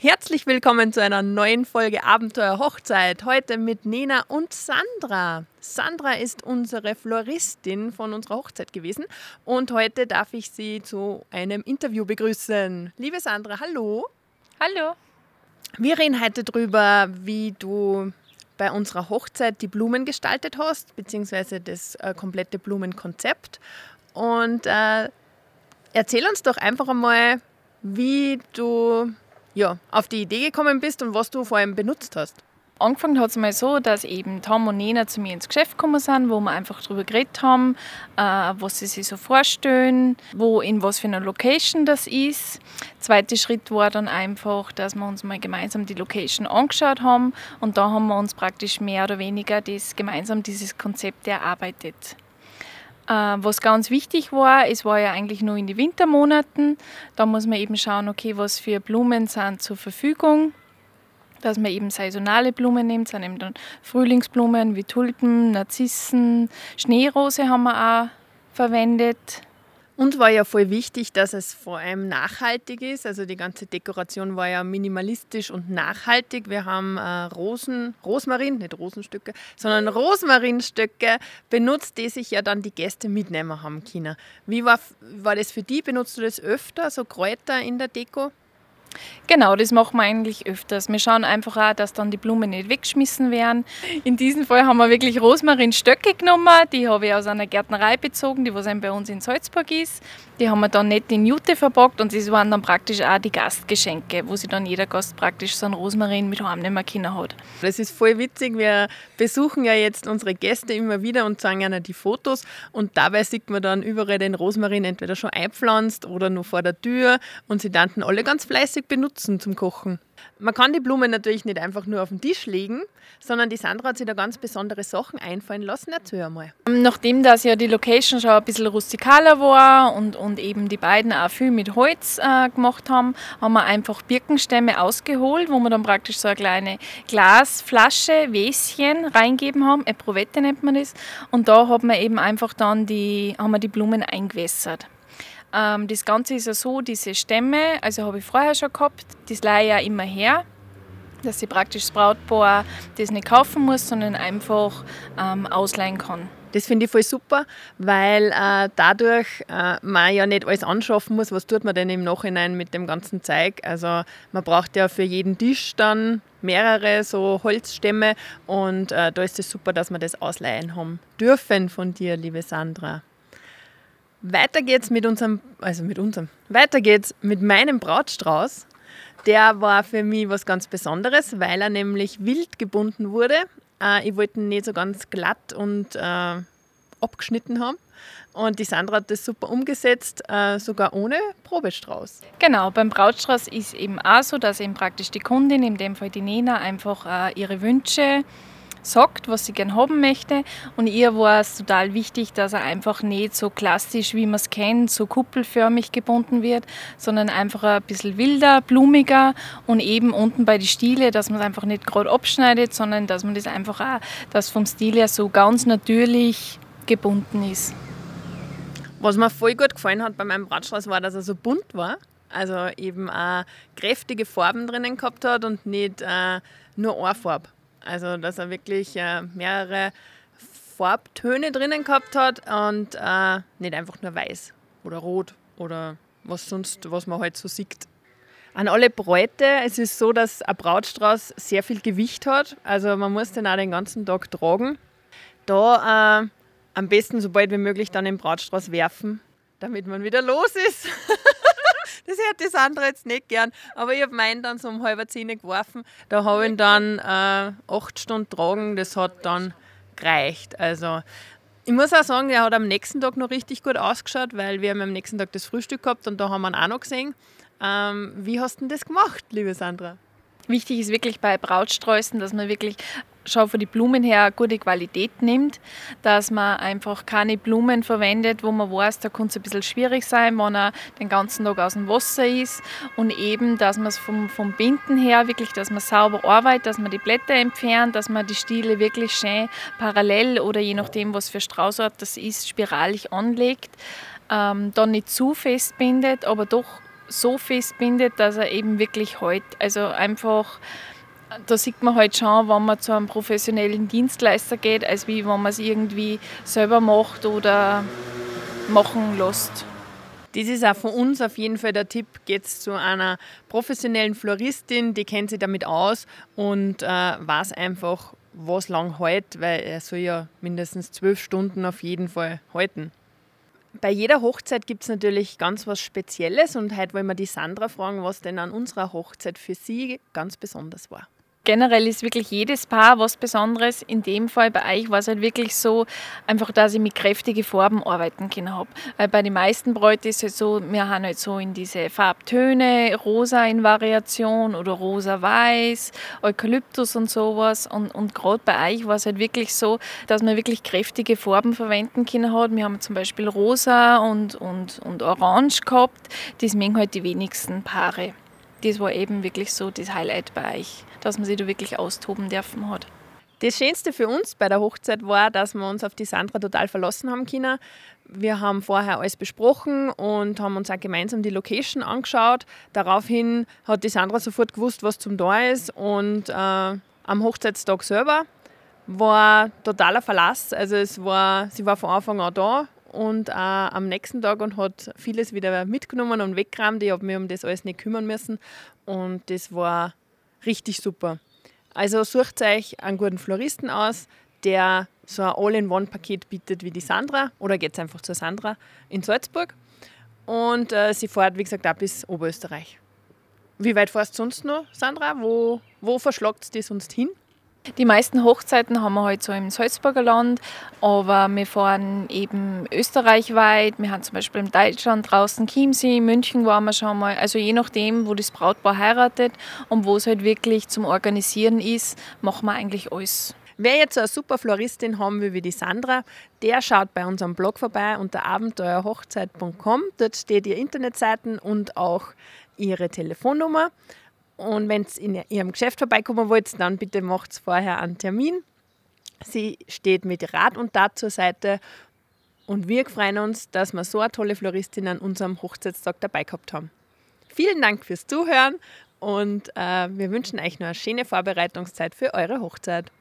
Herzlich willkommen zu einer neuen Folge Abenteuer Hochzeit. Heute mit Nena und Sandra. Sandra ist unsere Floristin von unserer Hochzeit gewesen und heute darf ich sie zu einem Interview begrüßen. Liebe Sandra, hallo. Hallo. Wir reden heute darüber, wie du bei unserer Hochzeit die Blumen gestaltet hast, beziehungsweise das äh, komplette Blumenkonzept. Und äh, erzähl uns doch einfach einmal, wie du ja, auf die Idee gekommen bist und was du vor allem benutzt hast. Angefangen hat es mal so, dass eben Tom und Nena zu mir ins Geschäft gekommen sind, wo wir einfach darüber geredet haben, äh, was sie sich so vorstellen, wo in was für einer Location das ist. Zweiter Schritt war dann einfach, dass wir uns mal gemeinsam die Location angeschaut haben und da haben wir uns praktisch mehr oder weniger das, gemeinsam dieses Konzept erarbeitet. Äh, was ganz wichtig war, es war ja eigentlich nur in den Wintermonaten. Da muss man eben schauen, okay, was für Blumen sind zur Verfügung. Dass man eben saisonale Blumen nimmt, sind eben dann Frühlingsblumen wie Tulpen, Narzissen, Schneerose haben wir auch verwendet. Und war ja voll wichtig, dass es vor allem nachhaltig ist. Also die ganze Dekoration war ja minimalistisch und nachhaltig. Wir haben äh, Rosen, Rosmarin, nicht Rosenstücke, sondern Rosmarinstücke benutzt, die sich ja dann die Gäste mitnehmen haben können. Wie war, war das für die? Benutzt du das öfter, so Kräuter in der Deko? Genau, das machen wir eigentlich öfters. Wir schauen einfach auch, dass dann die Blumen nicht weggeschmissen werden. In diesem Fall haben wir wirklich Rosmarinstöcke genommen. Die habe ich aus einer Gärtnerei bezogen, die was bei uns in Salzburg ist. Die haben wir dann nicht in Jute verpackt und das waren dann praktisch auch die Gastgeschenke, wo sich dann jeder Gast praktisch so einen Rosmarin mit heimnehmen können hat. Das ist voll witzig. Wir besuchen ja jetzt unsere Gäste immer wieder und zeigen ihnen die Fotos und dabei sieht man dann überall den Rosmarin entweder schon einpflanzt oder nur vor der Tür und sie danten alle ganz fleißig benutzen zum Kochen. Man kann die Blumen natürlich nicht einfach nur auf den Tisch legen, sondern die Sandra hat sich da ganz besondere Sachen einfallen lassen. Erzähl einmal. Nachdem das ja die Location schon ein bisschen rustikaler war und, und eben die beiden auch viel mit Holz äh, gemacht haben, haben wir einfach Birkenstämme ausgeholt, wo wir dann praktisch so eine kleine Glasflasche, Wäschen reingeben haben. Eprovette nennt man das. Und da hat man eben einfach dann die, haben wir die Blumen eingewässert. Ähm, das Ganze ist ja so, diese Stämme, also habe ich vorher schon gehabt, das leihe ja immer her, dass ich praktisch das Brautpaar das nicht kaufen muss, sondern einfach ähm, ausleihen kann. Das finde ich voll super, weil äh, dadurch äh, man ja nicht alles anschaffen muss. Was tut man denn im Nachhinein mit dem ganzen Zeug? Also man braucht ja für jeden Tisch dann mehrere so Holzstämme und äh, da ist es super, dass wir das ausleihen haben dürfen von dir, liebe Sandra. Weiter geht's mit unserem, also mit unserem, weiter geht's mit meinem Brautstrauß. Der war für mich was ganz Besonderes, weil er nämlich wild gebunden wurde. Äh, ich wollte ihn nicht so ganz glatt und äh, abgeschnitten haben. Und die Sandra hat das super umgesetzt, äh, sogar ohne Probestrauß. Genau, beim Brautstrauß ist eben auch so, dass eben praktisch die Kundin, in dem Fall die Nena, einfach äh, ihre Wünsche sagt, was sie gern haben möchte. Und ihr war es total wichtig, dass er einfach nicht so klassisch, wie man es kennt, so kuppelförmig gebunden wird, sondern einfach ein bisschen wilder, blumiger und eben unten bei den Stiele, dass man es einfach nicht gerade abschneidet, sondern dass man das einfach auch, dass vom Stil her so ganz natürlich gebunden ist. Was mir voll gut gefallen hat bei meinem Bratstrauß war, dass er so bunt war. Also eben auch kräftige Farben drinnen gehabt hat und nicht äh, nur eine Farbe. Also, dass er wirklich äh, mehrere Farbtöne drinnen gehabt hat und äh, nicht einfach nur weiß oder rot oder was sonst, was man halt so sieht. An alle Bräute, es ist so, dass ein Brautstrauß sehr viel Gewicht hat. Also man muss den auch den ganzen Tag tragen. Da äh, am besten sobald wie möglich dann den Brautstrauß werfen, damit man wieder los ist. Das hätte das andere jetzt nicht gern. Aber ich habe meinen dann so um halb zehn geworfen. Da habe ich ihn dann äh, acht Stunden tragen. Das hat dann gereicht. Also ich muss auch sagen, er hat am nächsten Tag noch richtig gut ausgeschaut, weil wir haben am nächsten Tag das Frühstück gehabt und da haben wir ihn auch noch gesehen. Ähm, wie hast du denn das gemacht, liebe Sandra? Wichtig ist wirklich bei Brautsträußen, dass man wirklich schon von den Blumen her eine gute Qualität nimmt, dass man einfach keine Blumen verwendet, wo man weiß, da kann es ein bisschen schwierig sein, wenn er den ganzen Tag aus dem Wasser ist. Und eben, dass man es vom, vom Binden her wirklich, dass man sauber arbeitet, dass man die Blätter entfernt, dass man die Stiele wirklich schön parallel oder je nachdem, was für Straußart das ist, spiralig anlegt, ähm, dann nicht zu fest bindet, aber doch so festbindet, dass er eben wirklich heute, also einfach, da sieht man halt schon, wenn man zu einem professionellen Dienstleister geht, als wie wenn man es irgendwie selber macht oder machen lässt. Das ist auch von uns auf jeden Fall der Tipp. Geht zu einer professionellen Floristin, die kennt sich damit aus und äh, weiß einfach, was lang hält, weil er soll ja mindestens zwölf Stunden auf jeden Fall halten. Bei jeder Hochzeit gibt es natürlich ganz was Spezielles und heute wollen wir die Sandra fragen, was denn an unserer Hochzeit für sie ganz besonders war generell ist wirklich jedes Paar was Besonderes. In dem Fall bei euch war es halt wirklich so, einfach, dass ich mit kräftigen Farben arbeiten können habe. Weil bei den meisten Bräuten ist es so, wir haben halt so in diese Farbtöne, rosa in Variation oder rosa-weiß, Eukalyptus und sowas. Und, und gerade bei euch war es halt wirklich so, dass man wirklich kräftige Farben verwenden können hat. Wir haben zum Beispiel rosa und, und, und orange gehabt. Das mögen halt die wenigsten Paare. Das war eben wirklich so das Highlight bei euch dass man sich da wirklich austoben dürfen hat. Das Schönste für uns bei der Hochzeit war, dass wir uns auf die Sandra total verlassen haben können. Wir haben vorher alles besprochen und haben uns auch gemeinsam die Location angeschaut. Daraufhin hat die Sandra sofort gewusst, was zum da ist. Und äh, am Hochzeitstag selber war totaler Verlass. Also es war, sie war von Anfang an da und auch am nächsten Tag und hat vieles wieder mitgenommen und weggeräumt. Ich habe mich um das alles nicht kümmern müssen. Und das war richtig super. Also sucht euch einen guten Floristen aus, der so ein All-in-One-Paket bietet wie die Sandra oder geht einfach zur Sandra in Salzburg. Und äh, sie fährt, wie gesagt, auch bis Oberösterreich. Wie weit fährst du sonst noch, Sandra? Wo, wo verschlagt es dich sonst hin? Die meisten Hochzeiten haben wir halt so im Salzburger Land, aber wir fahren eben österreichweit. Wir haben zum Beispiel in Deutschland draußen Chiemsee, München waren wir schon mal. Also je nachdem, wo das Brautpaar heiratet und wo es halt wirklich zum Organisieren ist, machen wir eigentlich alles. Wer jetzt eine super Floristin haben will wie die Sandra, der schaut bei unserem Blog vorbei unter abenteuerhochzeit.com. Dort steht ihr Internetseiten und auch ihre Telefonnummer. Und wenn ihr in ihrem Geschäft vorbeikommen wollt, dann bitte macht vorher einen Termin. Sie steht mit Rat und Tat zur Seite und wir freuen uns, dass wir so eine tolle Floristin an unserem Hochzeitstag dabei gehabt haben. Vielen Dank fürs Zuhören und äh, wir wünschen euch noch eine schöne Vorbereitungszeit für eure Hochzeit.